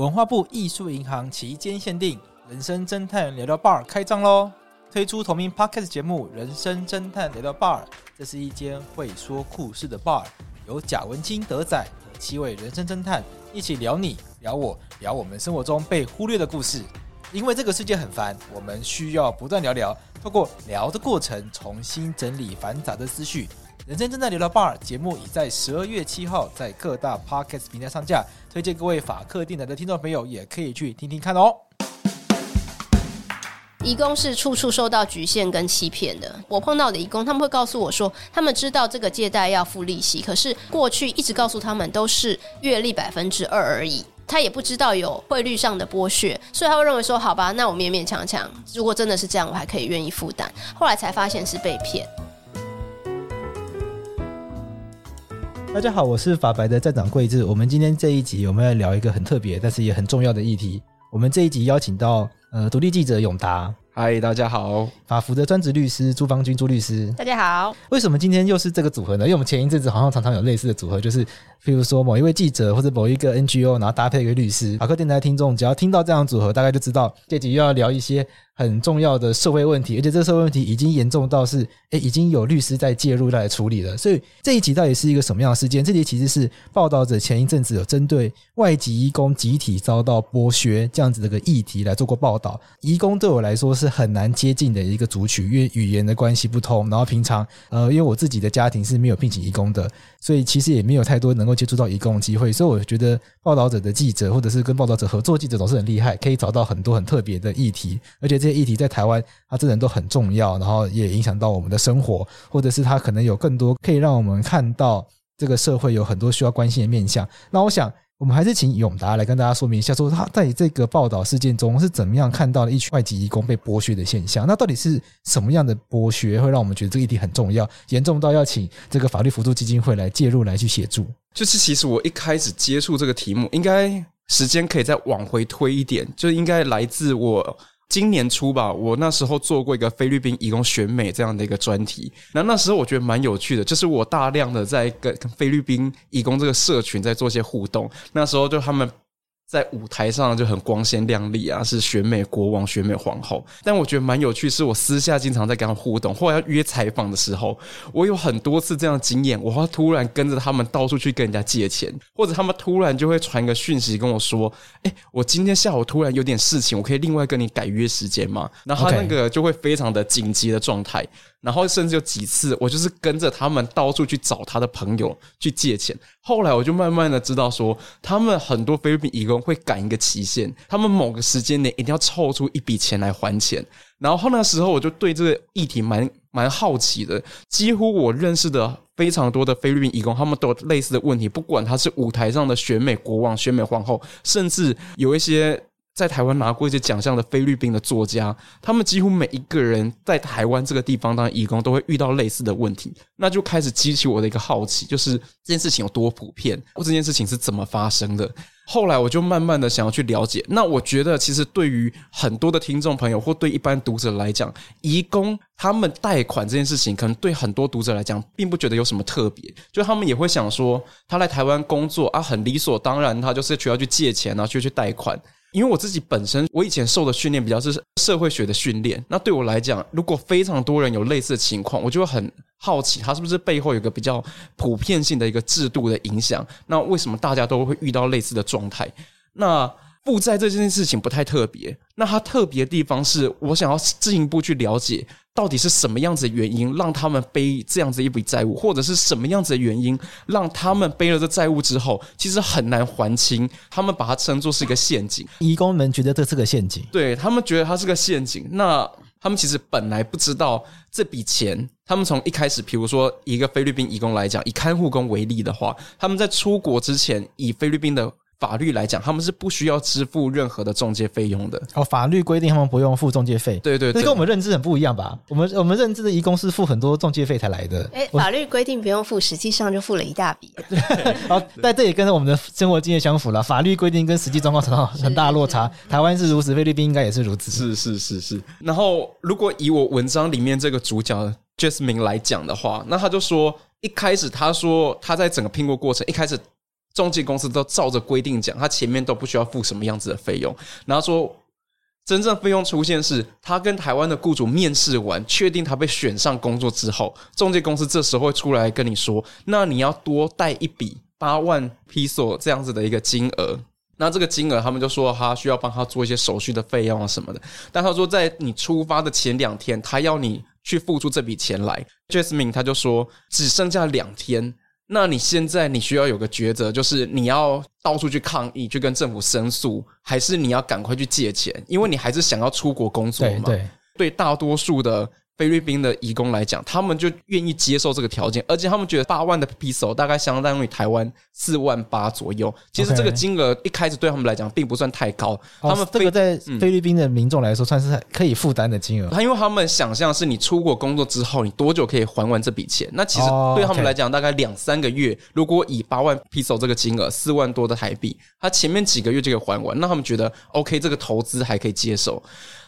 文化部艺术银行期间限定，人生侦探聊聊 Bar 开张喽！推出同名 Podcast 节目《人生侦探聊聊 Bar》，这是一间会说故事的 Bar，由贾文清、德仔和七位人生侦探一起聊你、聊我、聊我们生活中被忽略的故事。因为这个世界很烦，我们需要不断聊聊，透过聊的过程重新整理繁杂的思绪。人生正在聊聊 Bar 节目已在十二月七号在各大 Podcast 平台上架，推荐各位法客电台的听众朋友也可以去听听看哦。义工是处处受到局限跟欺骗的。我碰到的义工，他们会告诉我说，他们知道这个借贷要付利息，可是过去一直告诉他们都是月利百分之二而已，他也不知道有汇率上的剥削，所以他会认为说，好吧，那我勉勉强强，如果真的是这样，我还可以愿意负担。后来才发现是被骗。大家好，我是法白的站长桂智。我们今天这一集，我们要聊一个很特别，但是也很重要的议题。我们这一集邀请到。呃，独立记者永达，嗨，大家好。法服的专职律师朱芳军朱律师，大家好。为什么今天又是这个组合呢？因为我们前一阵子好像常常有类似的组合，就是譬如说某一位记者或者某一个 NGO，然后搭配一个律师。法科电台的听众只要听到这样的组合，大概就知道这集又要聊一些。很重要的社会问题，而且这个社会问题已经严重到是，诶，已经有律师在介入来处理了。所以这一集到底是一个什么样的事件？这集其实是报道者前一阵子有针对外籍义工集体遭到剥削这样子的一个议题来做过报道。义工对我来说是很难接近的一个族群，因为语言的关系不通。然后平常，呃，因为我自己的家庭是没有聘请义工的，所以其实也没有太多能够接触到义工的机会。所以我觉得报道者的记者或者是跟报道者合作记者总是很厉害，可以找到很多很特别的议题，而且这些议题在台湾。它这人都很重要，然后也影响到我们的生活，或者是它可能有更多可以让我们看到这个社会有很多需要关心的面向。那我想，我们还是请永达来跟大家说明一下，说他在这个报道事件中是怎么样看到了一群外籍移工被剥削的现象。那到底是什么样的剥削，会让我们觉得这个议题很重要，严重到要请这个法律扶助基金会来介入来去协助？就是其实我一开始接触这个题目，应该时间可以再往回推一点，就应该来自我。今年初吧，我那时候做过一个菲律宾义工选美这样的一个专题，那那时候我觉得蛮有趣的，就是我大量的在跟菲律宾义工这个社群在做一些互动，那时候就他们。在舞台上就很光鲜亮丽啊，是选美国王、选美皇后。但我觉得蛮有趣，是我私下经常在跟他互动，或者要约采访的时候，我有很多次这样的经验。我会突然跟着他们到处去跟人家借钱，或者他们突然就会传个讯息跟我说：“哎，我今天下午突然有点事情，我可以另外跟你改约时间吗？”然后他那个就会非常的紧急的状态。然后甚至有几次，我就是跟着他们到处去找他的朋友去借钱。后来我就慢慢的知道说，他们很多菲律宾移工会赶一个期限，他们某个时间内一定要凑出一笔钱来还钱。然后那时候我就对这个议题蛮蛮好奇的。几乎我认识的非常多的菲律宾移工，他们都有类似的问题，不管他是舞台上的选美国王、选美皇后，甚至有一些。在台湾拿过一些奖项的菲律宾的作家，他们几乎每一个人在台湾这个地方当移工都会遇到类似的问题，那就开始激起我的一个好奇，就是这件事情有多普遍，或这件事情是怎么发生的。后来我就慢慢的想要去了解。那我觉得，其实对于很多的听众朋友或对一般读者来讲，移工他们贷款这件事情，可能对很多读者来讲，并不觉得有什么特别，就他们也会想说，他来台湾工作啊，很理所当然，他就是需要去借钱，然后去去贷款。因为我自己本身，我以前受的训练比较是社会学的训练。那对我来讲，如果非常多人有类似的情况，我就会很好奇，他是不是背后有个比较普遍性的一个制度的影响？那为什么大家都会遇到类似的状态？那负债这件事情不太特别。那它特别的地方是我想要进一步去了解。到底是什么样子的原因让他们背这样子一笔债务，或者是什么样子的原因让他们背了这债务之后，其实很难还清？他们把它称作是一个陷阱。移工们觉得这是个陷阱，对，他们觉得它是个陷阱。那他们其实本来不知道这笔钱，他们从一开始，比如说一个菲律宾移工来讲，以看护工为例的话，他们在出国之前，以菲律宾的法律来讲，他们是不需要支付任何的中介费用的。哦，法律规定他们不用付中介费。对对對，这跟我们认知很不一样吧？我们我们认知的移工是付很多中介费才来的。哎，法律规定不用付，实际上就付了一大笔。好，但这也跟我们的生活经验相符了。法律规定跟实际状况产生很大的落差。台湾是如此，菲律宾应该也是如此。是是是是。然后，如果以我文章里面这个主角 Jasmine 来讲的话，那他就说，一开始他说他在整个拼过过程，一开始中介公司都照着规定讲，他前面都不需要付什么样子的费用。然后说，真正费用出现是他跟台湾的雇主面试完，确定他被选上工作之后，中介公司这时候会出来跟你说，那你要多带一笔八万披索这样子的一个金额。那这个金额，他们就说他需要帮他做一些手续的费用啊什么的。但他说，在你出发的前两天，他要你去付出这笔钱来。Jasmine 他就说，只剩下两天，那你现在你需要有个抉择，就是你要到处去抗议，去跟政府申诉，还是你要赶快去借钱，因为你还是想要出国工作嘛。对，对，对大多数的。菲律宾的移工来讲，他们就愿意接受这个条件，而且他们觉得八万的 peso 大概相当于台湾四万八左右。其实这个金额一开始对他们来讲并不算太高，哦、他们这个在菲律宾的民众来说算是可以负担的金额。他、嗯、因为他们想象是你出国工作之后，你多久可以还完这笔钱？那其实对他们来讲，大概两三个月。如果以八万披索这个金额，四万多的台币，他前面几个月就可以还完，那他们觉得 OK，这个投资还可以接受。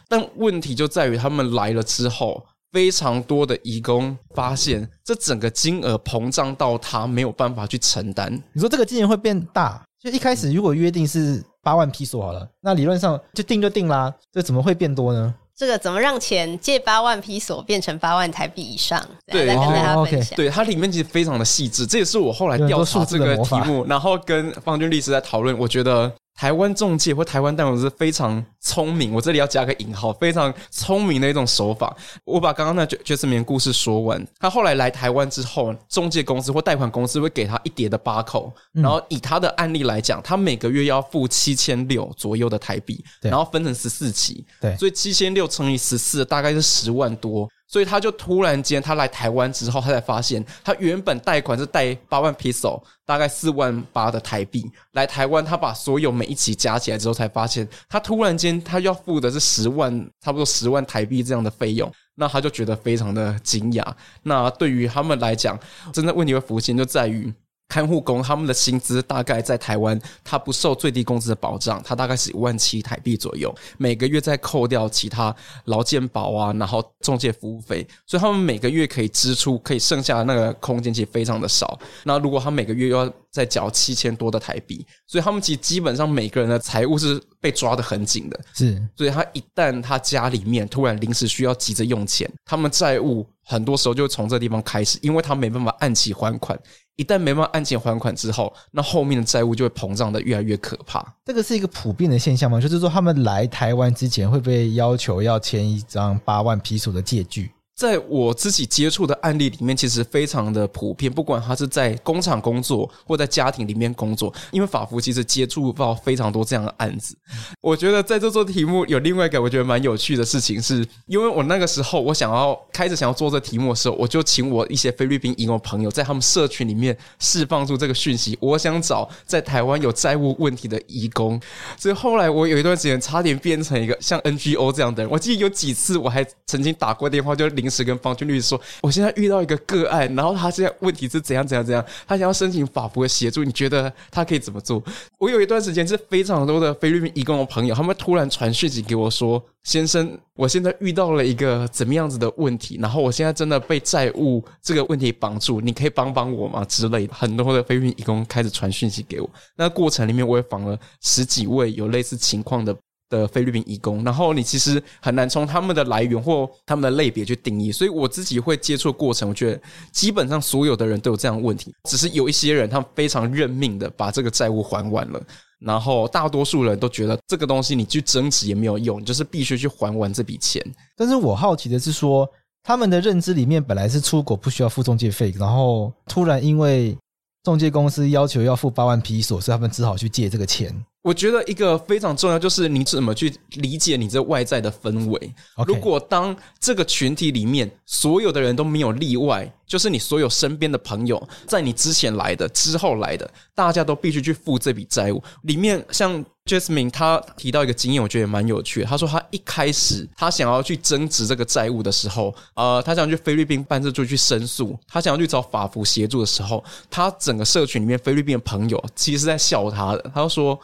但问题就在于他们来了之后。非常多的移工发现，这整个金额膨胀到他没有办法去承担。你说这个金额会变大？就一开始如果约定是八万披索好了，那理论上就定就定啦，这怎么会变多呢？这个怎么让钱借八万披索变成八万台币以上？对，来跟大家分享。哦 okay、对，它里面其实非常的细致，这也是我后来调查这个题目，然后跟方军律师在讨论，我觉得。台湾中介或台湾代表是非常聪明，我这里要加个引号，非常聪明的一种手法。我把刚刚那 Jasmine 故事说完，他后来来台湾之后，中介公司或贷款公司会给他一叠的八口，然后以他的案例来讲，他每个月要付七千六左右的台币，然后分成十四期，对，所以七千六乘以十四大概是十万多。所以他就突然间，他来台湾之后，他才发现，他原本贷款是贷八万 peso，，大概四万八的台币。来台湾，他把所有每一期加起来之后，才发现，他突然间他要付的是十万，差不多十万台币这样的费用。那他就觉得非常的惊讶。那对于他们来讲，真的问题会浮现，就在于。看护工他们的薪资大概在台湾，他不受最低工资的保障，他大概是一万七台币左右，每个月再扣掉其他劳健保啊，然后中介服务费，所以他们每个月可以支出，可以剩下的那个空间其实非常的少。那如果他每个月要再缴七千多的台币，所以他们其实基本上每个人的财务是被抓得很紧的。是，所以他一旦他家里面突然临时需要急着用钱，他们债务很多时候就会从这个地方开始，因为他没办法按期还款。一旦没办法按期还款之后，那后面的债务就会膨胀的越来越可怕。这个是一个普遍的现象吗？就是说，他们来台湾之前会被要求要签一张八万批索的借据。在我自己接触的案例里面，其实非常的普遍。不管他是在工厂工作，或在家庭里面工作，因为法服其实接触到非常多这样的案子。我觉得在这做题目有另外一个我觉得蛮有趣的事情是，因为我那个时候我想要开始想要做这题目的时候，我就请我一些菲律宾移工朋友在他们社群里面释放出这个讯息。我想找在台湾有债务问题的移工，所以后来我有一段时间差点变成一个像 NGO 这样的人。我记得有几次我还曾经打过电话就。临时跟方军律师说，我现在遇到一个个案，然后他现在问题是怎样怎样怎样，他想要申请法服的协助，你觉得他可以怎么做？我有一段时间是非常多的菲律宾移工的朋友，他们突然传讯息给我说：“先生，我现在遇到了一个怎么样子的问题，然后我现在真的被债务这个问题绑住，你可以帮帮我吗？”之类的，很多的菲律宾移工开始传讯息给我。那过程里面，我也访了十几位有类似情况的。的菲律宾义工，然后你其实很难从他们的来源或他们的类别去定义，所以我自己会接触过程，我觉得基本上所有的人都有这样的问题，只是有一些人他们非常认命的把这个债务还完了，然后大多数人都觉得这个东西你去争执也没有用，就是必须去还完这笔钱。但是我好奇的是说，他们的认知里面本来是出国不需要付中介费，然后突然因为中介公司要求要付八万披索，所以他们只好去借这个钱。我觉得一个非常重要就是你怎么去理解你这外在的氛围。如果当这个群体里面所有的人都没有例外，就是你所有身边的朋友，在你之前来的、之后来的，大家都必须去付这笔债务。里面像 Jasmine 他提到一个经验，我觉得也蛮有趣的。他说他一开始他想要去争执这个债务的时候，呃，他想去菲律宾办事处去申诉，他想要去找法服协助的时候，他整个社群里面菲律宾的朋友其实是在笑他的。他就说。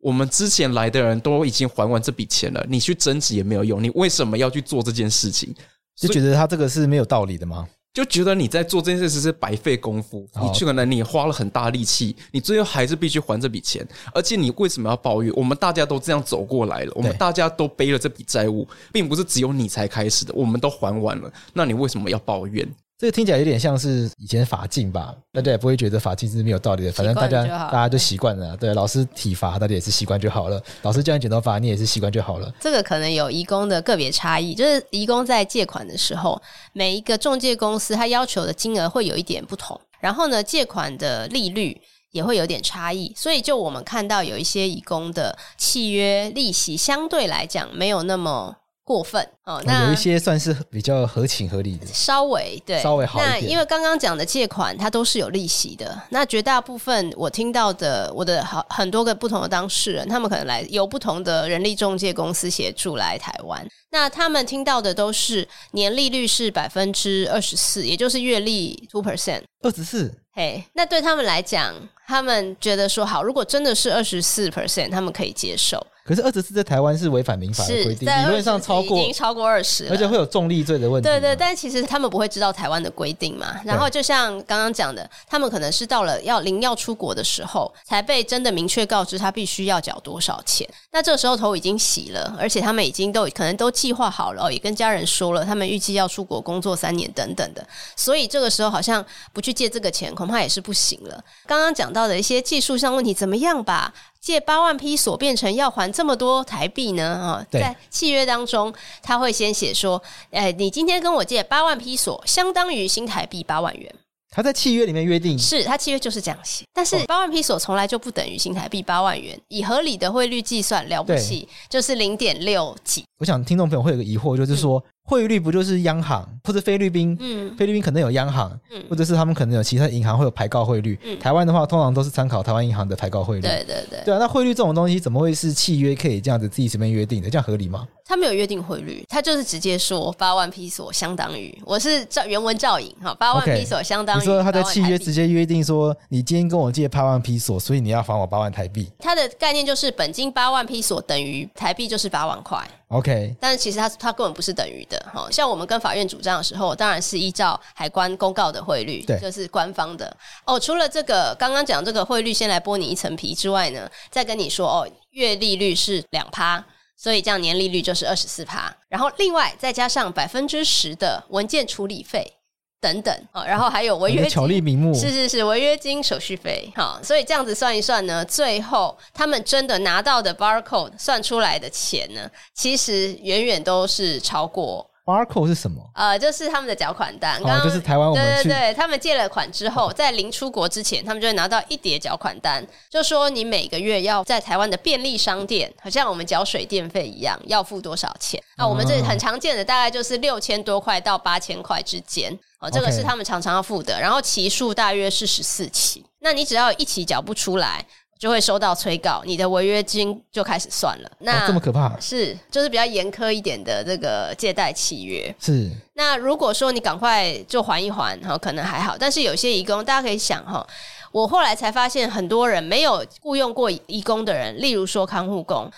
我们之前来的人都已经还完这笔钱了，你去争执也没有用。你为什么要去做这件事情？就觉得他这个是没有道理的吗？就觉得你在做这件事情是白费功夫。你去可能你花了很大力气，你最后还是必须还这笔钱。而且你为什么要抱怨？我们大家都这样走过来了，我们大家都背了这笔债务，并不是只有你才开始的。我们都还完了，那你为什么要抱怨？这个听起来有点像是以前法禁吧，大家也不会觉得法禁是没有道理的，反正大家大家都习惯了。对，老师体罚，大家也是习惯就好了。老师叫你剪头发，你也是习惯就好了。这个可能有移工的个别差异，就是移工在借款的时候，每一个中介公司他要求的金额会有一点不同，然后呢，借款的利率也会有点差异。所以，就我们看到有一些移工的契约利息相对来讲没有那么。过分哦，那有一些算是比较合情合理的，稍微对，稍微好一点。那因为刚刚讲的借款，它都是有利息的。那绝大部分我听到的，我的好很多个不同的当事人，他们可能来由不同的人力中介公司协助来台湾。那他们听到的都是年利率是百分之二十四，也就是月利 two percent，二十四。嘿，那对他们来讲，他们觉得说好，如果真的是二十四 percent，他们可以接受。可是二十四在台湾是违反民法的规定，理论上超过已经超过二十，而且会有重利罪的问题。对对，但其实他们不会知道台湾的规定嘛。然后就像刚刚讲的，他们可能是到了要临要出国的时候，才被真的明确告知他必须要缴多少钱。那这个时候头已经洗了，而且他们已经都可能都计划好了，也跟家人说了，他们预计要出国工作三年等等的。所以这个时候好像不去借这个钱，恐怕也是不行了。刚刚讲到的一些技术上问题，怎么样吧？借八万披索变成要还这么多台币呢？啊，在契约当中，他会先写说：“哎，你今天跟我借八万披索，相当于新台币八万元。”他在契约里面约定，是他契约就是这样写。但是八万披索从来就不等于新台币八万元，以合理的汇率计算，了不起就是零点六几。我想听众朋友会有个疑惑，就是说。嗯汇率不就是央行或者菲律宾？嗯，菲律宾可能有央行，嗯，或者是他们可能有其他银行会有排告汇率。嗯，台湾的话，通常都是参考台湾银行的排告汇率。对对对，对啊，那汇率这种东西怎么会是契约可以这样子自己随便约定的？这样合理吗？他没有约定汇率，他就是直接说八万披索相当于，我是照原文照引哈，八万披索相当于。Okay, 你说他的契约直接约定说，你今天跟我借八万披索，所以你要还我八万台币。他的概念就是本金八万披索等于台币就是八万块。OK，但是其实它它根本不是等于的哈，像我们跟法院主张的时候，当然是依照海关公告的汇率，对，就是官方的哦。除了这个刚刚讲这个汇率先来剥你一层皮之外呢，再跟你说哦，月利率是两趴，所以这样年利率就是二十四趴，然后另外再加上百分之十的文件处理费。等等啊，然后还有违约金，巧立名目，是是是，违约金、手续费，好，所以这样子算一算呢，最后他们真的拿到的 barcode 算出来的钱呢，其实远远都是超过。Barcode 是什么？呃，就是他们的缴款单，刚刚就是台湾我们对对对，他们借了款之后，在临出国之前，他们就会拿到一叠缴款单，就说你每个月要在台湾的便利商店，好像我们缴水电费一样，要付多少钱？那我们这很常见的，大概就是六千多块到八千块之间。哦，这个是他们常常要付的然后期数大约是十四期。那你只要一期缴不出来，就会收到催告，你的违约金就开始算了。那、哦、这么可怕？是，就是比较严苛一点的这个借贷契约。是。那如果说你赶快就还一还，哈，可能还好。但是有些义工，大家可以想哈，我后来才发现，很多人没有雇佣过义工的人，例如说看护工，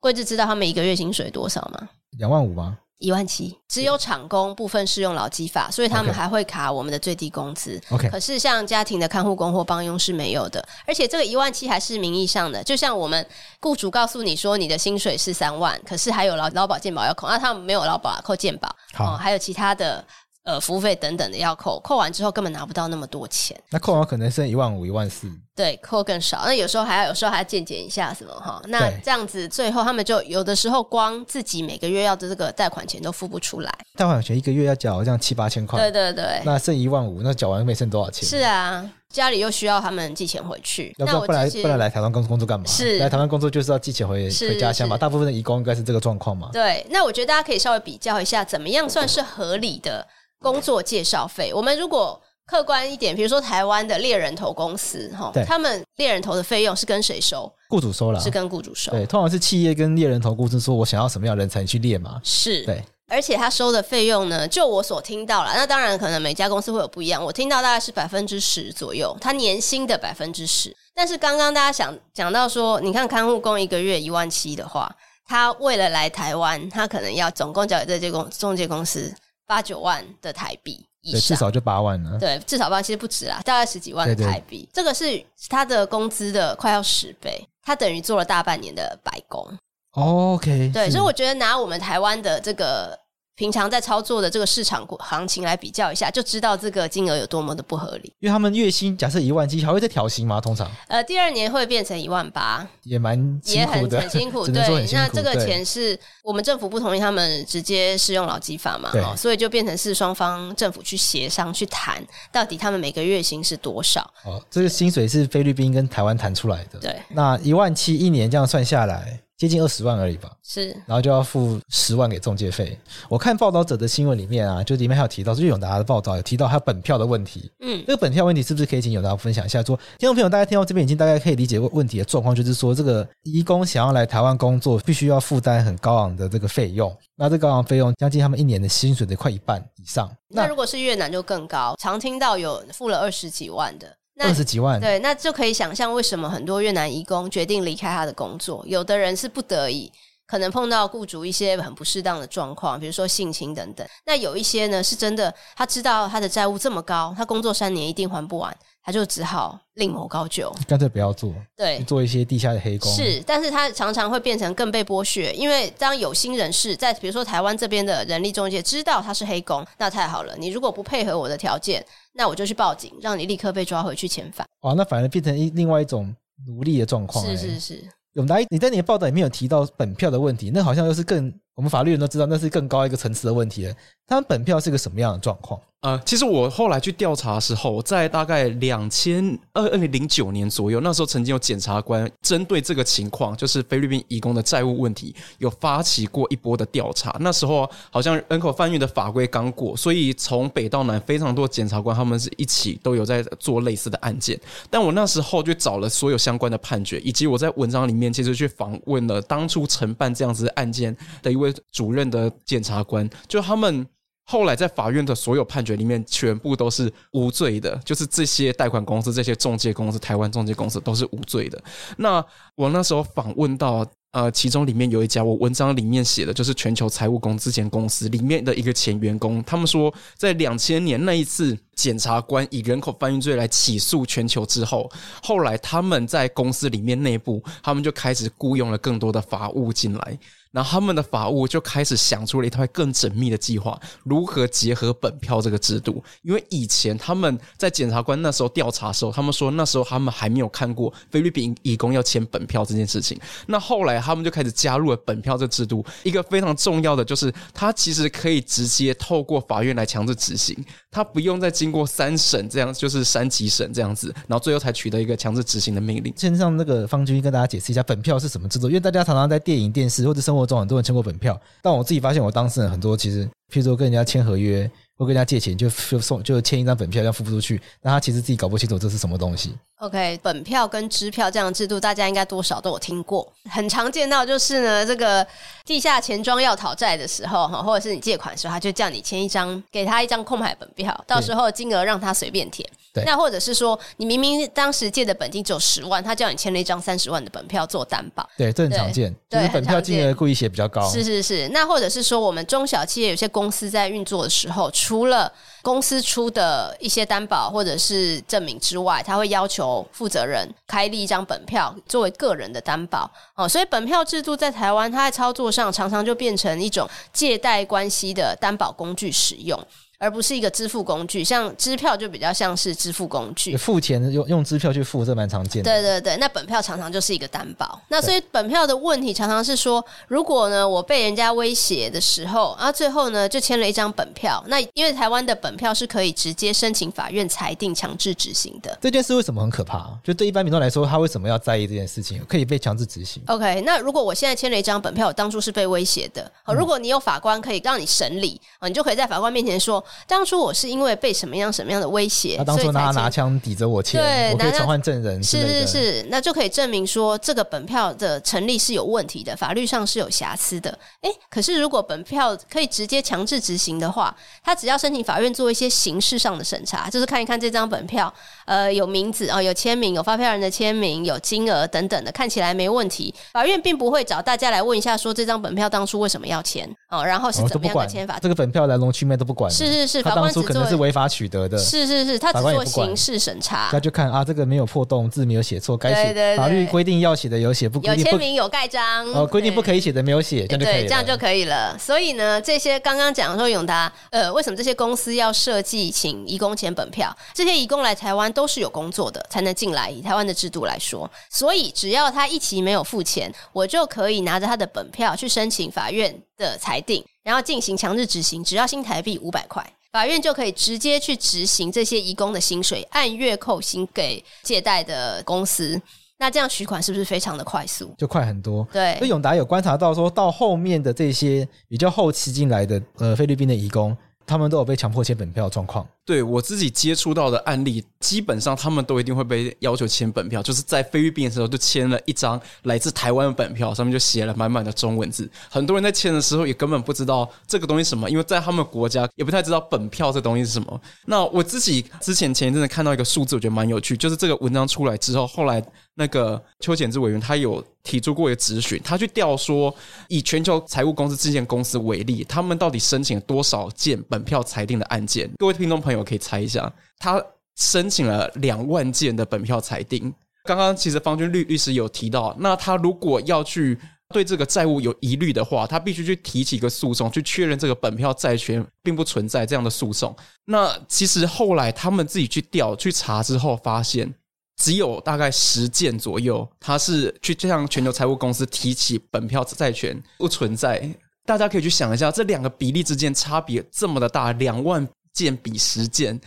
贵志知道他们一个月薪水多少吗？两万五吗？一万七，只有厂工部分适用劳基法，所以他们还会卡我们的最低工资。OK，可是像家庭的看护工或帮佣是没有的，而且这个一万七还是名义上的，就像我们雇主告诉你说你的薪水是三万，可是还有劳劳保健保要扣，那、啊、他们没有劳保扣健保，好、哦，还有其他的。呃，服务费等等的要扣，扣完之后根本拿不到那么多钱。那扣完可能剩一万五、一万四。对，扣更少。那有时候还要，有时候还要减减一下什么哈。那这样子，最后他们就有的时候光自己每个月要的这个贷款钱都付不出来。贷款钱一个月要缴这样七八千块。对对对。那剩一万五，那缴完没剩多少钱？是啊。家里又需要他们寄钱回去，要不然不然不然来台湾工工作干嘛？是来台湾工作就是要寄钱回回家乡嘛？大部分的移工应该是这个状况嘛？对，那我觉得大家可以稍微比较一下，怎么样算是合理的工作介绍费？我们如果客观一点，比如说台湾的猎人头公司，哈，他们猎人头的费用是跟谁收？雇主收了，是跟雇主收。对，通常是企业跟猎人头公司说，我想要什么样的人才去猎嘛？是，对。而且他收的费用呢，就我所听到了，那当然可能每家公司会有不一样。我听到大概是百分之十左右，他年薪的百分之十。但是刚刚大家想讲到说，你看看护工一个月一万七的话，他为了来台湾，他可能要总共交给这些公中介公司八九万的台币以上，至少就八万了。对，至少八万其实不止啦，大概十几万的台币。对对，这个是他的工资的快要十倍，他等于做了大半年的白工。OK，对，所以我觉得拿我们台湾的这个。平常在操作的这个市场行情来比较一下，就知道这个金额有多么的不合理。因为他们月薪假设一万七，还会再调薪吗？通常，呃，第二年会变成一万八，也蛮也很很辛苦。对，那这个钱是我们政府不同意他们直接适用劳基法嘛？哦，所以就变成是双方政府去协商去谈，到底他们每个月薪是多少？哦，这个薪水是菲律宾跟台湾谈出来的。对，那一万七一年这样算下来。接近二十万而已吧，是，然后就要付十万给中介费。我看报道者的新闻里面啊，就里面还有提到，就是永达的报道有提到他本票的问题。嗯，这个本票问题是不是可以请永达分享一下？说听众朋友，大家听到这边已经大概可以理解问题的状况，就是说这个移工想要来台湾工作，必须要负担很高昂的这个费用。那这个高昂费用将近他们一年的薪水的快一半以上。那，那如果是越南就更高，常听到有付了二十几万的。二十几万，对，那就可以想象为什么很多越南移工决定离开他的工作。有的人是不得已，可能碰到雇主一些很不适当的状况，比如说性侵等等。那有一些呢，是真的，他知道他的债务这么高，他工作三年一定还不完，他就只好另谋高就，干脆不要做，对，做一些地下的黑工。是，但是他常常会变成更被剥削，因为当有心人士在，比如说台湾这边的人力中介知道他是黑工，那太好了，你如果不配合我的条件。那我就去报警，让你立刻被抓回去遣返。哇，那反而变成一另外一种奴隶的状况。是是是，永达，你在你的报道里面有提到本票的问题，那好像又是更我们法律人都知道，那是更高一个层次的问题了。他们本票是个什么样的状况？呃，其实我后来去调查的时候，在大概两千二二零零九年左右，那时候曾经有检察官针对这个情况，就是菲律宾移工的债务问题，有发起过一波的调查。那时候好像人口贩运的法规刚过，所以从北到南，非常多检察官他们是一起都有在做类似的案件。但我那时候就找了所有相关的判决，以及我在文章里面其实去访问了当初承办这样子案件的主任的检察官，就他们。后来在法院的所有判决里面，全部都是无罪的，就是这些贷款公司、这些中介公司、台湾中介公司都是无罪的。那我那时候访问到，呃，其中里面有一家，我文章里面写的就是全球财务公资前公司里面的一个前员工，他们说，在两千年那一次检察官以人口贩运罪来起诉全球之后，后来他们在公司里面内部，他们就开始雇佣了更多的法务进来。然后他们的法务就开始想出了一套更缜密的计划，如何结合本票这个制度。因为以前他们在检察官那时候调查的时候，他们说那时候他们还没有看过菲律宾义工要签本票这件事情。那后来他们就开始加入了本票这制度。一个非常重要的就是，他其实可以直接透过法院来强制执行，他不用再经过三审这样，就是三级审这样子，然后最后才取得一个强制执行的命令。先让那个方军跟大家解释一下本票是什么制度，因为大家常常在电影、电视或者生活中很多人签过本票，但我自己发现，我当事人很多其实，譬如说跟人家签合约或跟人家借钱，就就送就签一张本票，要付不出去，那他其实自己搞不清楚这是什么东西。OK，本票跟支票这样的制度，大家应该多少都有听过，很常见到就是呢，这个地下钱庄要讨债的时候，哈，或者是你借款的时候，他就叫你签一张，给他一张空白本票，到时候金额让他随便填。对那或者是说，你明明当时借的本金只有十万，他叫你签了一张三十万的本票做担保。对，这很常见。对，就是本票金额故意写比较高。是是是。那或者是说，我们中小企业有些公司在运作的时候，除除了公司出的一些担保或者是证明之外，他会要求负责人开立一张本票作为个人的担保。哦，所以本票制度在台湾，它在操作上常常就变成一种借贷关系的担保工具使用。而不是一个支付工具。像支票就比较像是支付工具，付钱用用支票去付，这蛮常见的。对对对，那本票常常就是一个担保。那所以本票的问题常常是说，如果呢我被人家威胁的时候，然后最后呢就签了一张本票。那因为台湾的本票是可以直接申请法院裁定强制执行的。这件事为什么很可怕？就对一般民众来说，他为什么要在意这件事情？可以被强制执行。OK，那如果我现在签了一张本票，我当初是被威胁的。好，如果你有法官可以让你审理，啊你就可以在法官面前说，当初我是因为被什么样什么样的威胁，他当初拿拿枪抵着我签，对，我可以传唤证人，是是是，那就可以证明说这个本票的成立是有问题的，法律上是有瑕疵的。哎，可是如果本票可以直接强制执行的话，他只要申请法院做一些形式上的审查，就是看一看这张本票，呃，有名字啊、哦，有签名，有发票人的签名，有金额等等的，看起来没问题。法院并不会找大家来问一下，说这张本票当初为什么要签哦，然后是怎么样的签法，这个本票来龙去脉都不管。是是是，他当初可能是违法取得的。是是是，他只做形式审查，他就看啊，这个没有破洞，字没有写错，该写法律规定要写的有写，不有签名有盖章哦，规定不可以写的没有写，这样就可以。对，这样就可以了。所以呢，这些刚刚讲说永达呃，为什么这些公司要设计请移工签本票？这些移工来台湾都是有工作的才能进来，以台湾的制度来说，所以只要他一期没有付钱，我就可以拿着他的本票去申请法院的裁定，然后进行强制执行，只要新台币五百块，法院就可以直接去执行这些移工的薪水，按月扣薪给借贷的公司。那这样取款是不是非常的快速？就快很多。对，所以永达有观察到，说到后面的这些比较后期进来的呃菲律宾的移工。他们都有被强迫签本票状况。对，我自己接触到的案例，基本上他们都一定会被要求签本票，就是在菲律宾的时候就签了一张来自台湾的本票，上面就写了满满的中文字。很多人在签的时候也根本不知道这个东西什么，因为在他们国家也不太知道本票这东西是什么。那我自己之前前一阵子看到一个数字，我觉得蛮有趣，就是这个文章出来之后，后来那个邱显智委员他有提出过一个质询，他去调说，以全球财务公司这间公司为例，他们到底申请了多少件本票裁定的案件？各位听众朋友朋友可以猜一下，他申请了两万件的本票裁定。刚刚其实方军律律师有提到，那他如果要去对这个债务有疑虑的话，他必须去提起一个诉讼，去确认这个本票债权并不存在这样的诉讼。那其实后来他们自己去调去查之后，发现。只有大概十件左右，他是去向全球财务公司提起本票债权不存在。大家可以去想一下，这两个比例之间差别这么的大，两万件比十件，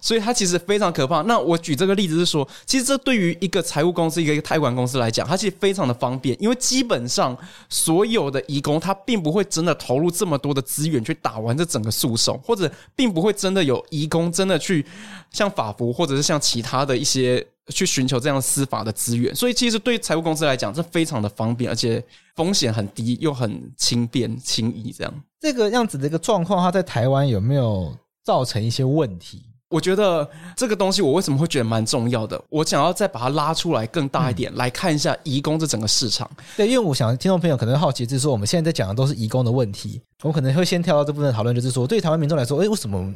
所以它其实非常可怕。那我举这个例子是说，其实这对于一个财务公司、一个贷款公司来讲，它其实非常的方便，因为基本上所有的移工，他并不会真的投入这么多的资源去打完这整个诉讼，或者并不会真的有移工真的去像法服或者是像其他的一些。去寻求这样司法的资源，所以其实对财务公司来讲，这非常的方便，而且风险很低，又很轻便轻易。这样这个样子的一个状况，它在台湾有没有造成一些问题？我觉得这个东西，我为什么会觉得蛮重要的？我想要再把它拉出来更大一点，嗯、来看一下移工这整个市场。对，因为我想听众朋友可能好奇，就是说我们现在在讲的都是移工的问题，我们可能会先跳到这部分讨论，就是说对台湾民众来说，诶，为什么？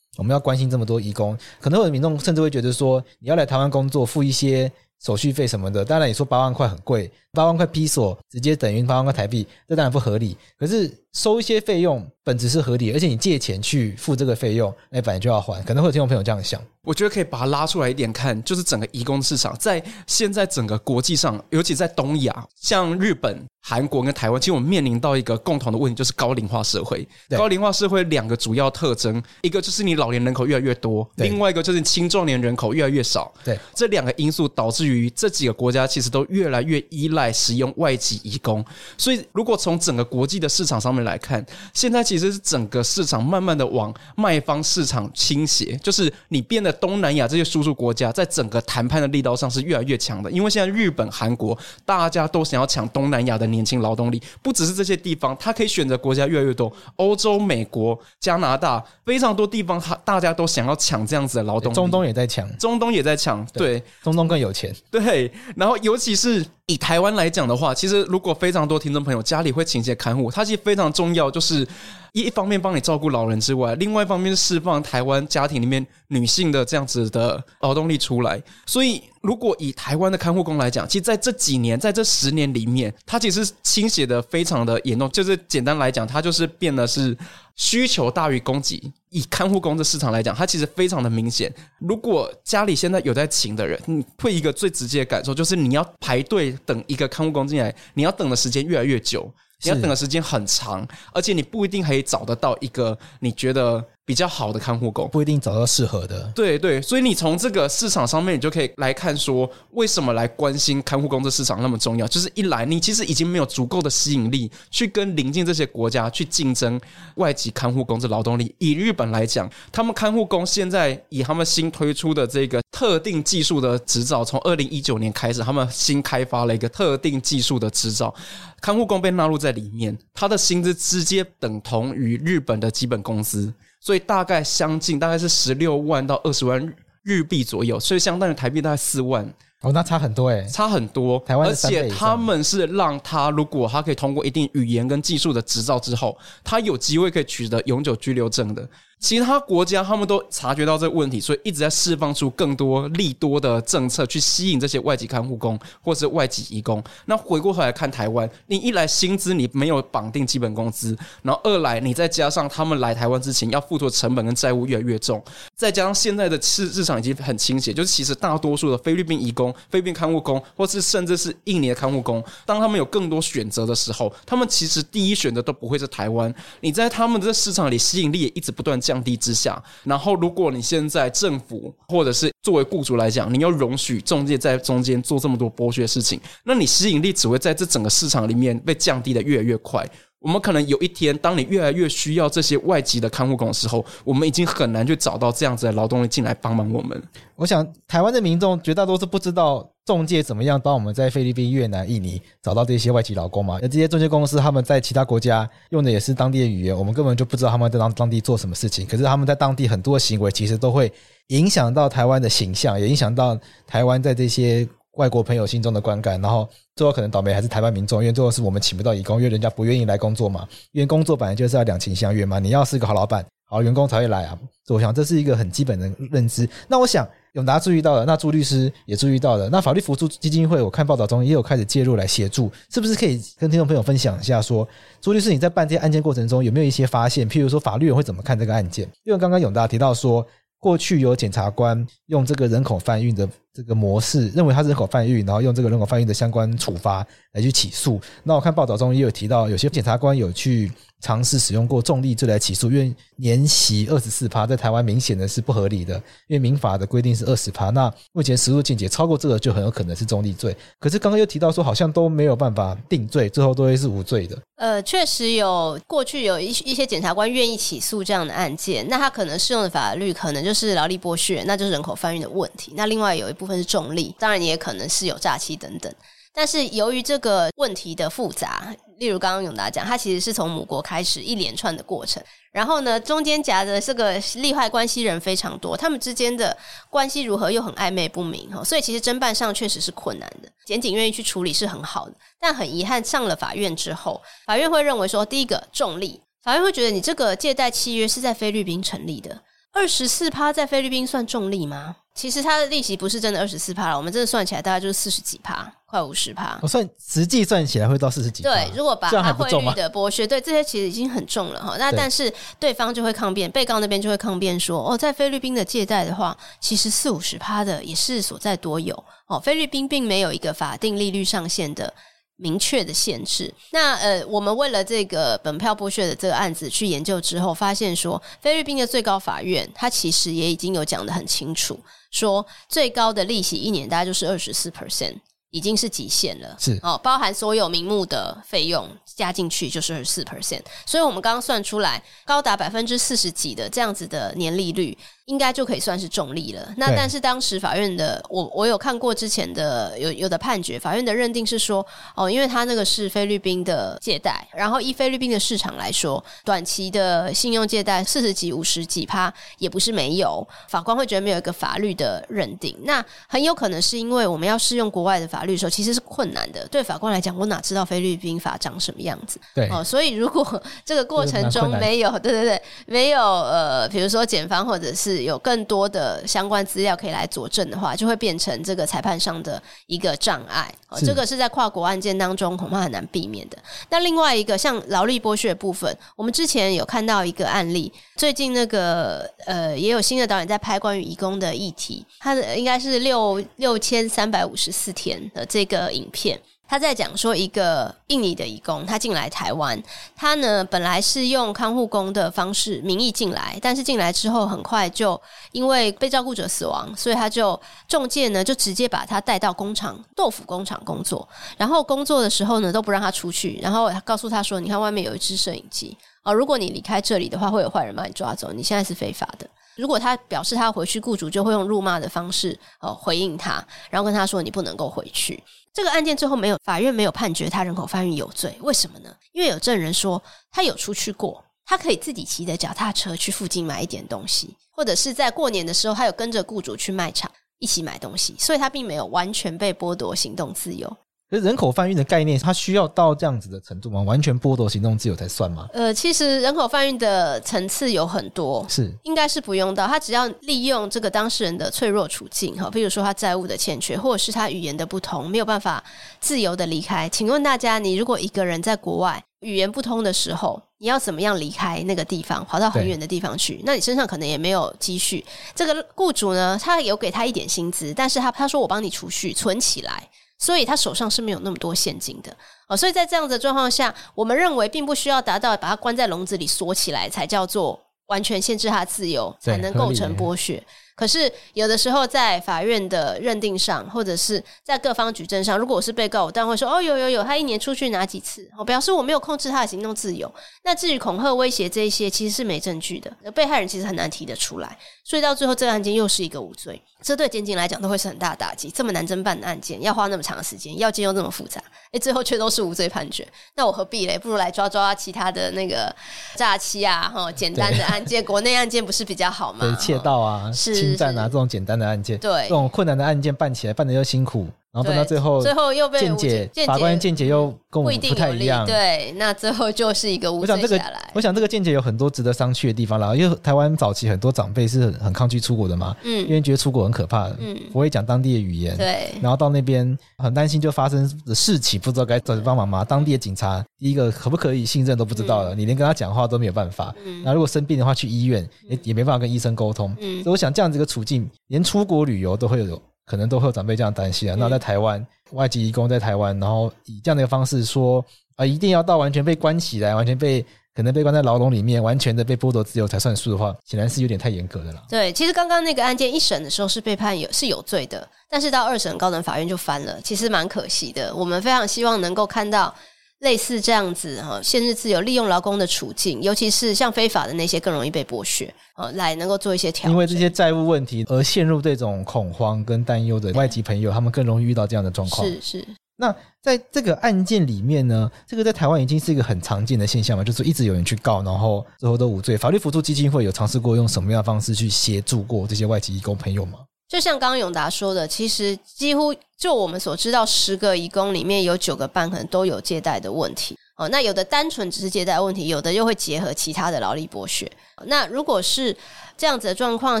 我们要关心这么多移工，可能有的民众甚至会觉得说，你要来台湾工作，付一些手续费什么的。当然，你说八万块很贵，八万块披索直接等于八万块台币，这当然不合理。可是收一些费用，本质是合理，而且你借钱去付这个费用，那本来就要还。可能会有听众朋友这样想。我觉得可以把它拉出来一点看，就是整个移工市场在现在整个国际上，尤其在东亚，像日本、韩国跟台湾，其实我们面临到一个共同的问题，就是高龄化社会。高龄化社会两个主要特征，一个就是你老年人口越来越多，另外一个就是青壮年人口越来越少。对，这两个因素导致于这几个国家其实都越来越依赖使用外籍移工。所以，如果从整个国际的市场上面来看，现在其实是整个市场慢慢的往卖方市场倾斜，就是你变得。东南亚这些输出国家在整个谈判的力道上是越来越强的，因为现在日本、韩国大家都想要抢东南亚的年轻劳动力，不只是这些地方，他可以选择国家越来越多，欧洲、美国、加拿大非常多地方，他大家都想要抢这样子的劳动力。中东也在抢，中东也在抢，对，中东更有钱，对。然后尤其是以台湾来讲的话，其实如果非常多听众朋友家里会请些看护，他其实非常重要，就是。一方面帮你照顾老人之外，另外一方面释放台湾家庭里面女性的这样子的劳动力出来。所以，如果以台湾的看护工来讲，其实在这几年，在这十年里面，它其实倾斜的非常的严重。就是简单来讲，它就是变得是需求大于供给。以看护工的市场来讲，它其实非常的明显。如果家里现在有在请的人，你会一个最直接的感受就是，你要排队等一个看护工进来，你要等的时间越来越久。你要等的时间很长，而且你不一定可以找得到一个你觉得比较好的看护工，不一定找到适合的。对对，所以你从这个市场上面，你就可以来看说，为什么来关心看护工这市场那么重要？就是一来，你其实已经没有足够的吸引力去跟邻近这些国家去竞争外籍看护工这劳动力。以日本来讲，他们看护工现在以他们新推出的这个特定技术的执照，从二零一九年开始，他们新开发了一个特定技术的执照。看护工被纳入在里面，他的薪资直接等同于日本的基本工资，所以大概相近，大概是十六万到二十万日币左右，所以相当于台币大概四万。哦，那差很多诶，差很多。台湾，而且他们是让他，如果他可以通过一定语言跟技术的执照之后，他有机会可以取得永久居留证的。其他国家他们都察觉到这个问题，所以一直在释放出更多利多的政策去吸引这些外籍看护工或是外籍移工。那回过头来看台湾，你一来薪资你没有绑定基本工资，然后二来你再加上他们来台湾之前要付出的成本跟债务越来越重，再加上现在的市市场已经很倾斜，就是其实大多数的菲律宾移工、菲律宾看护工，或是甚至是印尼的看护工，当他们有更多选择的时候，他们其实第一选择都不会是台湾。你在他们的市场里吸引力也一直不断降低之下，然后如果你现在政府或者是作为雇主来讲，你要容许中介在中间做这么多剥削事情，那你吸引力只会在这整个市场里面被降低的越来越快。我们可能有一天，当你越来越需要这些外籍的看护工的时候，我们已经很难去找到这样子的劳动力进来帮忙我们。我想台湾的民众绝大多数不知道。中介怎么样帮我们在菲律宾、越南、印尼找到这些外籍劳工嘛？而这些中介公司他们在其他国家用的也是当地的语言，我们根本就不知道他们在当当地做什么事情。可是他们在当地很多行为其实都会影响到台湾的形象，也影响到台湾在这些外国朋友心中的观感。然后最后可能倒霉还是台湾民众，因为最后是我们请不到移工，因为人家不愿意来工作嘛。因为工作本来就是要两情相悦嘛，你要是个好老板、好员工才会来啊。所以我想这是一个很基本的认知。那我想。永达注意到了，那朱律师也注意到了。那法律扶助基金会，我看报道中也有开始介入来协助，是不是可以跟听众朋友分享一下说，说朱律师你在办这些案件过程中有没有一些发现？譬如说法律人会怎么看这个案件？因为刚刚永达提到说，过去有检察官用这个人口贩运的这个模式，认为他是人口贩运，然后用这个人口贩运的相关处罚来去起诉。那我看报道中也有提到，有些检察官有去。尝试使用过重力罪来起诉，因为年息二十四趴在台湾明显的是不合理的，因为民法的规定是二十趴。那目前实务见解超过这个就很有可能是重力罪。可是刚刚又提到说，好像都没有办法定罪，最后都会是无罪的。呃，确实有过去有一一些检察官愿意起诉这样的案件，那他可能适用的法律可能就是劳力剥削，那就是人口贩运的问题。那另外有一部分是重力，当然也可能是有诈欺等等。但是由于这个问题的复杂，例如刚刚永达讲，他其实是从母国开始一连串的过程，然后呢，中间夹着这个利害关系人非常多，他们之间的关系如何又很暧昧不明哈，所以其实侦办上确实是困难的。检警愿意去处理是很好的，但很遗憾上了法院之后，法院会认为说，第一个重利，法院会觉得你这个借贷契约是在菲律宾成立的，二十四趴在菲律宾算重利吗？其实它的利息不是真的二十四趴了，我们真的算起来大概就是四十几趴，快五十趴。我算实际算起来会到四十几趴。对，如果把它汇率的剥削，对这些其实已经很重了哈。那但是对方就会抗辩，被告那边就会抗辩说，哦，在菲律宾的借贷的话，其实四五十趴的也是所在多有哦。菲律宾并没有一个法定利率上限的。明确的限制。那呃，我们为了这个本票剥削的这个案子去研究之后，发现说，菲律宾的最高法院它其实也已经有讲得很清楚，说最高的利息一年大概就是二十四 percent。已经是极限了，是哦，包含所有名目的费用加进去就是二十四 percent，所以我们刚刚算出来高达百分之四十几的这样子的年利率，应该就可以算是重利了。那但是当时法院的我我有看过之前的有有的判决，法院的认定是说哦，因为他那个是菲律宾的借贷，然后以菲律宾的市场来说，短期的信用借贷四十几五十几趴也不是没有，法官会觉得没有一个法律的认定，那很有可能是因为我们要适用国外的法。法律的时候其实是困难的，对法官来讲，我哪知道菲律宾法长什么样子？对哦，所以如果 这个过程中没有，对对对，没有呃，比如说检方或者是是有更多的相关资料可以来佐证的话，就会变成这个裁判上的一个障碍。哦，这个是在跨国案件当中恐怕很难避免的。那另外一个像劳力剥削的部分，我们之前有看到一个案例，最近那个呃也有新的导演在拍关于移工的议题，他的应该是六六千三百五十四天的这个影片。他在讲说，一个印尼的移工，他进来台湾，他呢本来是用看护工的方式名义进来，但是进来之后很快就因为被照顾者死亡，所以他就中介呢就直接把他带到工厂豆腐工厂工作，然后工作的时候呢都不让他出去，然后告诉他说：“你看外面有一支摄影机啊，如果你离开这里的话，会有坏人把你抓走，你现在是非法的。”如果他表示他要回去，雇主就会用辱骂的方式哦回应他，然后跟他说：“你不能够回去。”这个案件最后没有，法院没有判决他人口贩运有罪，为什么呢？因为有证人说他有出去过，他可以自己骑着脚踏车去附近买一点东西，或者是在过年的时候，他有跟着雇主去卖场一起买东西，所以他并没有完全被剥夺行动自由。人口贩运的概念，它需要到这样子的程度吗？完全剥夺行动自由才算吗？呃，其实人口贩运的层次有很多，是应该是不用到。他只要利用这个当事人的脆弱处境，哈，比如说他债务的欠缺，或者是他语言的不同，没有办法自由的离开。请问大家，你如果一个人在国外语言不通的时候，你要怎么样离开那个地方，跑到很远的地方去？那你身上可能也没有积蓄。这个雇主呢，他有给他一点薪资，但是他他说我帮你储蓄存起来。所以他手上是没有那么多现金的哦，所以在这样的状况下，我们认为并不需要达到把他关在笼子里锁起来才叫做完全限制他的自由，才能构成剥削。可是有的时候在法院的认定上，或者是在各方举证上，如果我是被告，我当然会说：哦，有有有，他一年出去哪几次？我表示我没有控制他的行动自由。那至于恐吓、威胁这一些，其实是没证据的，被害人其实很难提得出来。所以到最后，这个案件又是一个无罪，这对检警来讲都会是很大的打击。这么难侦办的案件，要花那么长的时间，要件又这么复杂，诶，最后却都是无罪判决。那我何必嘞？不如来抓抓其他的那个诈欺啊，哈，简单的案件，国内案件不是比较好吗？对，窃盗啊，是侵占啊，这种简单的案件，对，这种困难的案件办起来办的又辛苦。然后等到最后，最后又被见解，法官见解又跟我们不太一样。对，那最后就是一个无罪下来。我想这个，我想这个见解有很多值得商榷的地方啦。因为台湾早期很多长辈是很很抗拒出国的嘛，嗯，因为觉得出国很可怕，嗯，不会讲当地的语言，对，然后到那边很担心就发生的事情，不知道该怎么帮忙嘛。当地的警察第一个可不可以信任都不知道了，你连跟他讲话都没有办法。嗯，那如果生病的话去医院也也没办法跟医生沟通。嗯，所以我想这样子一个处境，连出国旅游都会有。可能都会有长辈这样担心啊。那在台湾，外籍移工在台湾，然后以这样的一个方式说啊，一定要到完全被关起来，完全被可能被关在牢笼里面，完全的被剥夺自由才算数的话，显然是有点太严格的了。对，其实刚刚那个案件一审的时候是被判有是有罪的，但是到二审高等法院就翻了，其实蛮可惜的。我们非常希望能够看到。类似这样子哈，限制自由、利用劳工的处境，尤其是像非法的那些，更容易被剥削啊，来能够做一些调整。因为这些债务问题而陷入这种恐慌跟担忧的外籍朋友，他们更容易遇到这样的状况。是是。那在这个案件里面呢，这个在台湾已经是一个很常见的现象嘛，就是一直有人去告，然后最后都无罪。法律扶助基金会有尝试过用什么样的方式去协助过这些外籍义工朋友吗？就像刚刚永达说的，其实几乎就我们所知道，十个移工里面有九个半可能都有借贷的问题。哦，那有的单纯只是借贷问题，有的又会结合其他的劳力剥削。那如果是这样子的状况，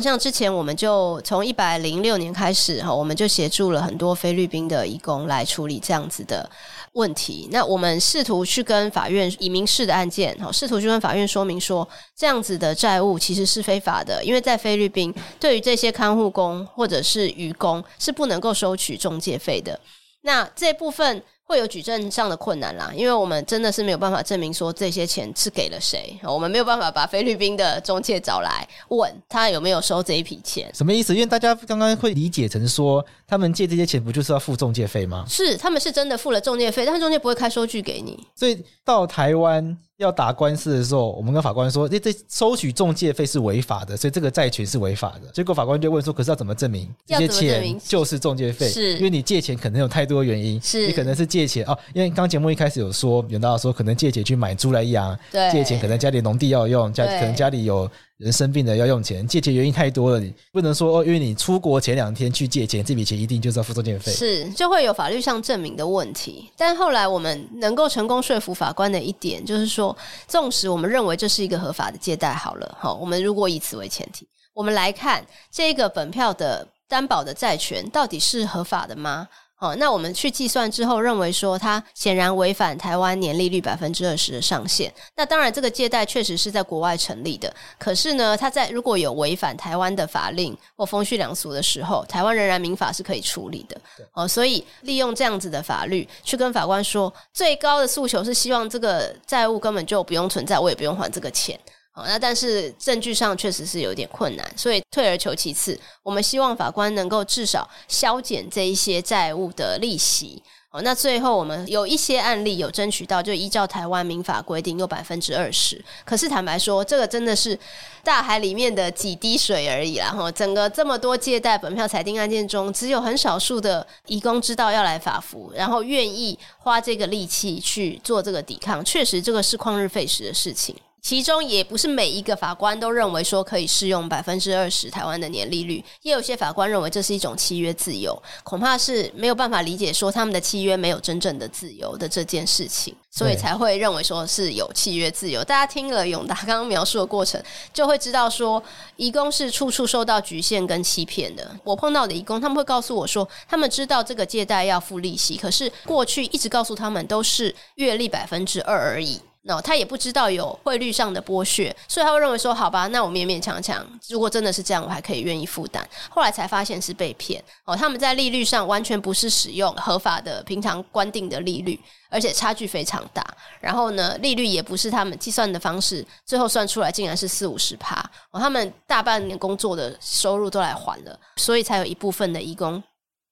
像之前我们就从一百零六年开始哈，我们就协助了很多菲律宾的移工来处理这样子的问题。那我们试图去跟法院以民事的案件，哈，试图去跟法院说明说，这样子的债务其实是非法的，因为在菲律宾，对于这些看护工或者是渔工是不能够收取中介费的。那这部分。会有举证上的困难啦，因为我们真的是没有办法证明说这些钱是给了谁，我们没有办法把菲律宾的中介找来问他有没有收这一笔钱。什么意思？因为大家刚刚会理解成说，他们借这些钱不就是要付中介费吗？是，他们是真的付了中介费，但是中介不会开收据给你。所以到台湾。要打官司的时候，我们跟法官说，这这收取中介费是违法的，所以这个债权是违法的。结果法官就问说，可是要怎么证明这些钱就是中介费？是因为你借钱可能有太多原因，是你可能是借钱哦，因为刚节目一开始有说，有到说可能借钱去买猪来养，对，借钱可能家里农地要用，家可能家里有。人生病了要用钱，借钱原因太多了，你不能说哦，因为你出国前两天去借钱，这笔钱一定就是要付中介费，是就会有法律上证明的问题。但后来我们能够成功说服法官的一点，就是说，纵使我们认为这是一个合法的借贷，好了，好，我们如果以此为前提。我们来看这个本票的担保的债权到底是合法的吗？好，那我们去计算之后，认为说它显然违反台湾年利率百分之二十的上限。那当然，这个借贷确实是在国外成立的，可是呢，它在如果有违反台湾的法令或风序良俗的时候，台湾仍然民法是可以处理的。哦，所以利用这样子的法律去跟法官说，最高的诉求是希望这个债务根本就不用存在，我也不用还这个钱。好，那但是证据上确实是有点困难，所以退而求其次，我们希望法官能够至少削减这一些债务的利息。好，那最后我们有一些案例有争取到，就依照台湾民法规定有百分之二十。可是坦白说，这个真的是大海里面的几滴水而已啦。然后整个这么多借贷本票裁定案件中，只有很少数的移工知道要来法服，然后愿意花这个力气去做这个抵抗。确实，这个是旷日费时的事情。其中也不是每一个法官都认为说可以适用百分之二十台湾的年利率，也有些法官认为这是一种契约自由，恐怕是没有办法理解说他们的契约没有真正的自由的这件事情，所以才会认为说是有契约自由。大家听了永达刚刚描述的过程，就会知道说移工是处处受到局限跟欺骗的。我碰到的移工，他们会告诉我说，他们知道这个借贷要付利息，可是过去一直告诉他们都是月利百分之二而已。那、他也不知道有汇率上的剥削，所以他会认为说，好吧，那我勉勉强强，如果真的是这样，我还可以愿意负担。后来才发现是被骗哦，他们在利率上完全不是使用合法的平常官定的利率，而且差距非常大。然后呢，利率也不是他们计算的方式，最后算出来竟然是四五十趴哦，他们大半年工作的收入都来还了，所以才有一部分的义工。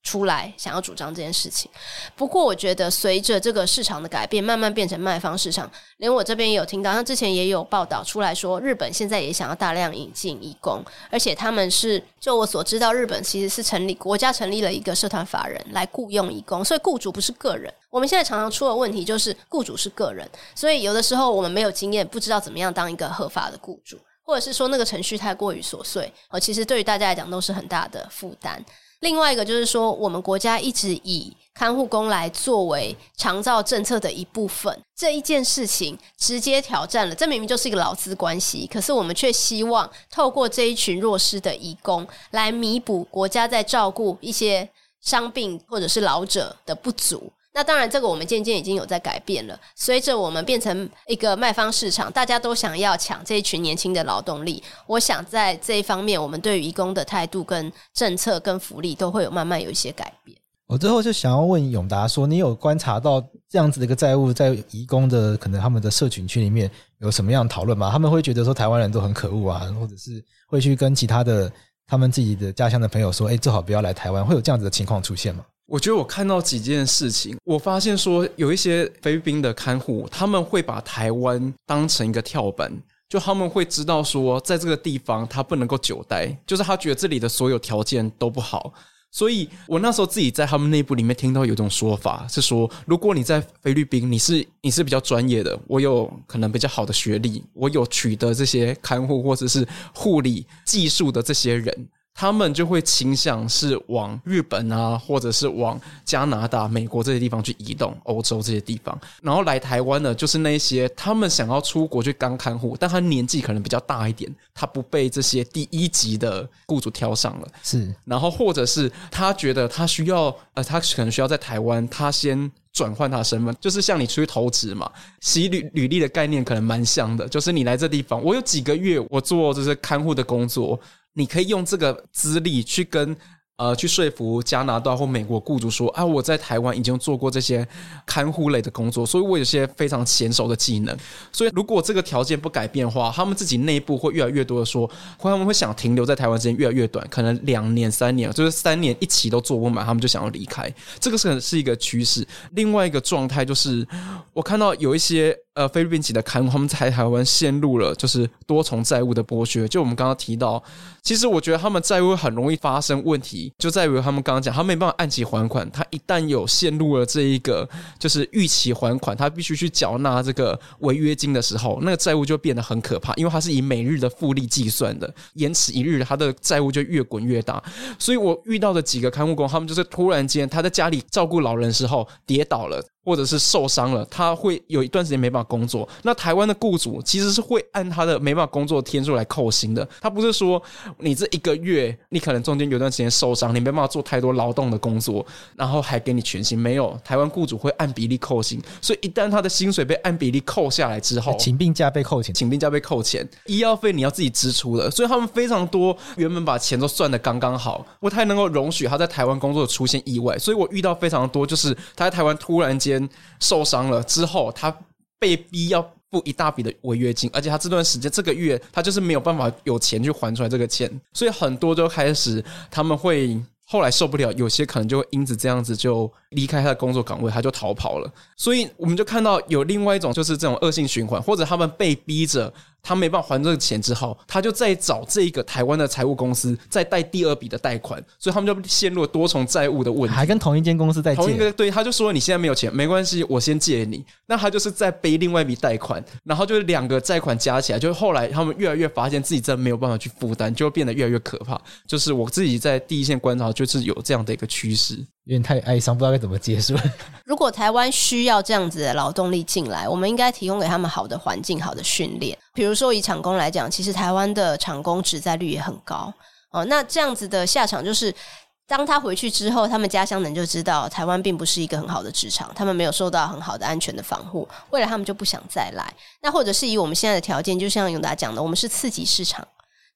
出来想要主张这件事情，不过我觉得随着这个市场的改变，慢慢变成卖方市场。连我这边也有听到，像之前也有报道出来说，日本现在也想要大量引进义工，而且他们是就我所知道，日本其实是成立国家成立了一个社团法人来雇佣义工，所以雇主不是个人。我们现在常常出的问题就是雇主是个人，所以有的时候我们没有经验，不知道怎么样当一个合法的雇主，或者是说那个程序太过于琐碎，呃其实对于大家来讲都是很大的负担。另外一个就是说，我们国家一直以看护工来作为长照政策的一部分，这一件事情直接挑战了。这明明就是一个劳资关系，可是我们却希望透过这一群弱势的义工来弥补国家在照顾一些伤病或者是老者的不足。那当然，这个我们渐渐已经有在改变了。随着我们变成一个卖方市场，大家都想要抢这一群年轻的劳动力。我想在这一方面，我们对于移工的态度、跟政策、跟福利都会有慢慢有一些改变。我最后就想要问永达说，你有观察到这样子的一个债务在移工的可能他们的社群圈里面有什么样的讨论吗？他们会觉得说台湾人都很可恶啊，或者是会去跟其他的他们自己的家乡的朋友说，哎，最好不要来台湾，会有这样子的情况出现吗？我觉得我看到几件事情，我发现说有一些菲律宾的看护，他们会把台湾当成一个跳板，就他们会知道说，在这个地方他不能够久待，就是他觉得这里的所有条件都不好。所以我那时候自己在他们内部里面听到有一种说法是说，如果你在菲律宾，你是你是比较专业的，我有可能比较好的学历，我有取得这些看护或者是护理技术的这些人。他们就会倾向是往日本啊，或者是往加拿大、美国这些地方去移动，欧洲这些地方，然后来台湾呢，就是那些他们想要出国去当看护，但他年纪可能比较大一点，他不被这些第一级的雇主挑上了，是，然后或者是他觉得他需要，呃，他可能需要在台湾，他先转换他的身份，就是像你出去投资嘛，洗履履历的概念可能蛮像的，就是你来这地方，我有几个月我做这些看护的工作。你可以用这个资历去跟。呃，去说服加拿大或美国雇主说，啊，我在台湾已经做过这些看护类的工作，所以我有些非常娴熟的技能。所以，如果这个条件不改变的话，他们自己内部会越来越多的说，他们会想停留在台湾时间越来越短，可能两年、三年，就是三年一起都做不满，他们就想要离开。这个是是一个趋势。另外一个状态就是，我看到有一些呃菲律宾籍的看护，他们在台湾陷入了就是多重债务的剥削。就我们刚刚提到，其实我觉得他们债务很容易发生问题。就在于他们刚刚讲，他没办法按期还款，他一旦有陷入了这一个就是逾期还款，他必须去缴纳这个违约金的时候，那个债务就变得很可怕，因为它是以每日的复利计算的，延迟一日，他的债务就越滚越大。所以我遇到的几个看护工，他们就是突然间他在家里照顾老人的时候跌倒了，或者是受伤了，他会有一段时间没办法工作。那台湾的雇主其实是会按他的没办法工作的天数来扣薪的，他不是说你这一个月你可能中间有段时间受伤，你没办法做太多劳动的工作，然后还给你全薪。没有，台湾雇主会按比例扣薪，所以一旦他的薪水被按比例扣下来之后，请病假被扣钱，请病假被扣钱，医药费你要自己支出的，所以他们非常多原本把钱都算的刚刚好，不太能够容许他在台湾工作出现意外，所以我遇到非常多，就是他在台湾突然间受伤了之后，他被逼要付一大笔的违约金，而且他这段时间这个月他就是没有办法有钱去还出来这个钱，所以很多就开始他们会。后来受不了，有些可能就因此这样子就离开他的工作岗位，他就逃跑了。所以我们就看到有另外一种，就是这种恶性循环，或者他们被逼着。他没办法还这个钱之后，他就再找这一个台湾的财务公司再贷第二笔的贷款，所以他们就陷入了多重债务的问题。还跟同一间公司在借，同一个对，他就说你现在没有钱，没关系，我先借你。那他就是再背另外一笔贷款，然后就是两个债款加起来，就是后来他们越来越发现自己真的没有办法去负担，就会变得越来越可怕。就是我自己在第一线观察，就是有这样的一个趋势。有点太哀伤，不知道该怎么结束。如果台湾需要这样子的劳动力进来，我们应该提供给他们好的环境、好的训练。比如说以厂工来讲，其实台湾的厂工职在率也很高哦。那这样子的下场就是，当他回去之后，他们家乡人就知道台湾并不是一个很好的职场，他们没有受到很好的安全的防护，未来他们就不想再来。那或者是以我们现在的条件，就像永达讲的，我们是次级市场。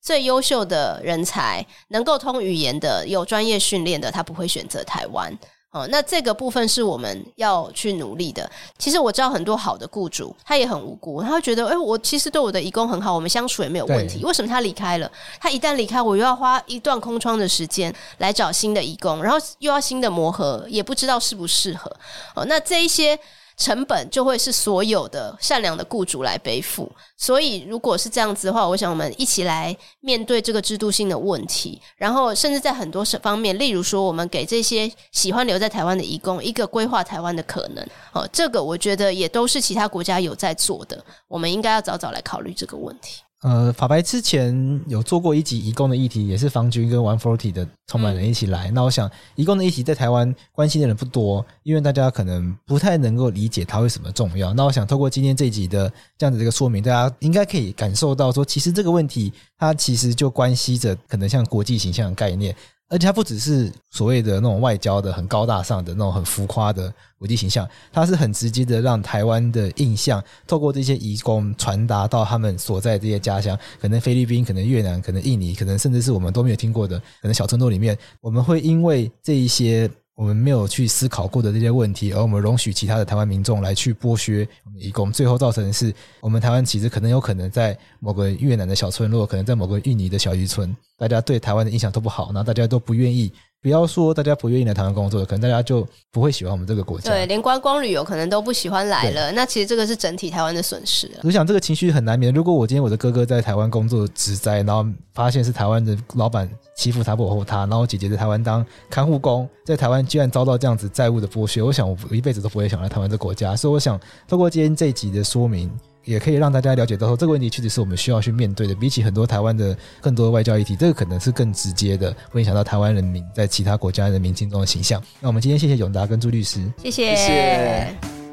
最优秀的人才，能够通语言的、有专业训练的，他不会选择台湾。哦，那这个部分是我们要去努力的。其实我知道很多好的雇主，他也很无辜，他会觉得，哎，我其实对我的义工很好，我们相处也没有问题。为什么他离开了？他一旦离开，我又要花一段空窗的时间来找新的义工，然后又要新的磨合，也不知道适不适合。哦，那这一些。成本就会是所有的善良的雇主来背负，所以如果是这样子的话，我想我们一起来面对这个制度性的问题，然后甚至在很多方面，例如说，我们给这些喜欢留在台湾的移工一个规划台湾的可能，哦，这个我觉得也都是其他国家有在做的，我们应该要早早来考虑这个问题。呃，法白之前有做过一集移工的议题，也是方军跟 One Forty 的创办人一起来。嗯、那我想，移工的议题在台湾关心的人不多，因为大家可能不太能够理解它为什么重要。那我想透过今天这一集的这样子的一个说明，大家应该可以感受到说，其实这个问题它其实就关系着可能像国际形象的概念。而且它不只是所谓的那种外交的很高大上的那种很浮夸的国际形象，它是很直接的让台湾的印象透过这些移工传达到他们所在这些家乡，可能菲律宾，可能越南，可能印尼，可能甚至是我们都没有听过的，可能小村落里面，我们会因为这一些。我们没有去思考过的这些问题，而我们容许其他的台湾民众来去剥削我们移工，最后造成的是我们台湾其实可能有可能在某个越南的小村落，可能在某个印尼的小渔村，大家对台湾的印象都不好，然后大家都不愿意。不要说大家不愿意来台湾工作，可能大家就不会喜欢我们这个国家。对，连观光旅游可能都不喜欢来了。那其实这个是整体台湾的损失。我想这个情绪很难免。如果我今天我的哥哥在台湾工作职灾，然后发现是台湾的老板欺负他不保护他，然后我姐姐在台湾当看护工，在台湾居然遭到这样子债务的剥削，我想我一辈子都不会想来台湾这个国家。所以我想透过今天这一集的说明。也可以让大家了解到说，这个问题确实是我们需要去面对的。比起很多台湾的更多的外交议题，这个可能是更直接的，会影响到台湾人民在其他国家人民心中的形象。那我们今天谢谢永达跟朱律师，谢谢。谢谢。